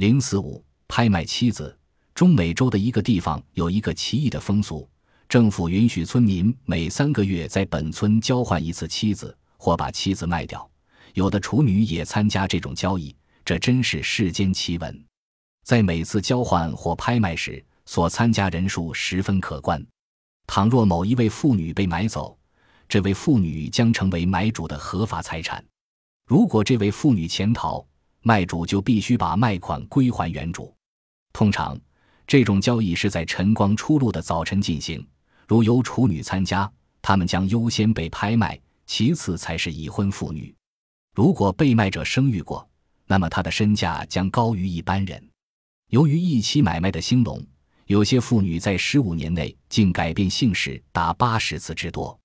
零四五拍卖妻子。中美洲的一个地方有一个奇异的风俗，政府允许村民每三个月在本村交换一次妻子，或把妻子卖掉。有的处女也参加这种交易，这真是世间奇闻。在每次交换或拍卖时，所参加人数十分可观。倘若某一位妇女被买走，这位妇女将成为买主的合法财产。如果这位妇女潜逃，卖主就必须把卖款归还原主。通常。这种交易是在晨光初露的早晨进行。如有处女参加，他们将优先被拍卖，其次才是已婚妇女。如果被卖者生育过，那么他的身价将高于一般人。由于一起买卖的兴隆，有些妇女在十五年内竟改变姓氏达八十次之多。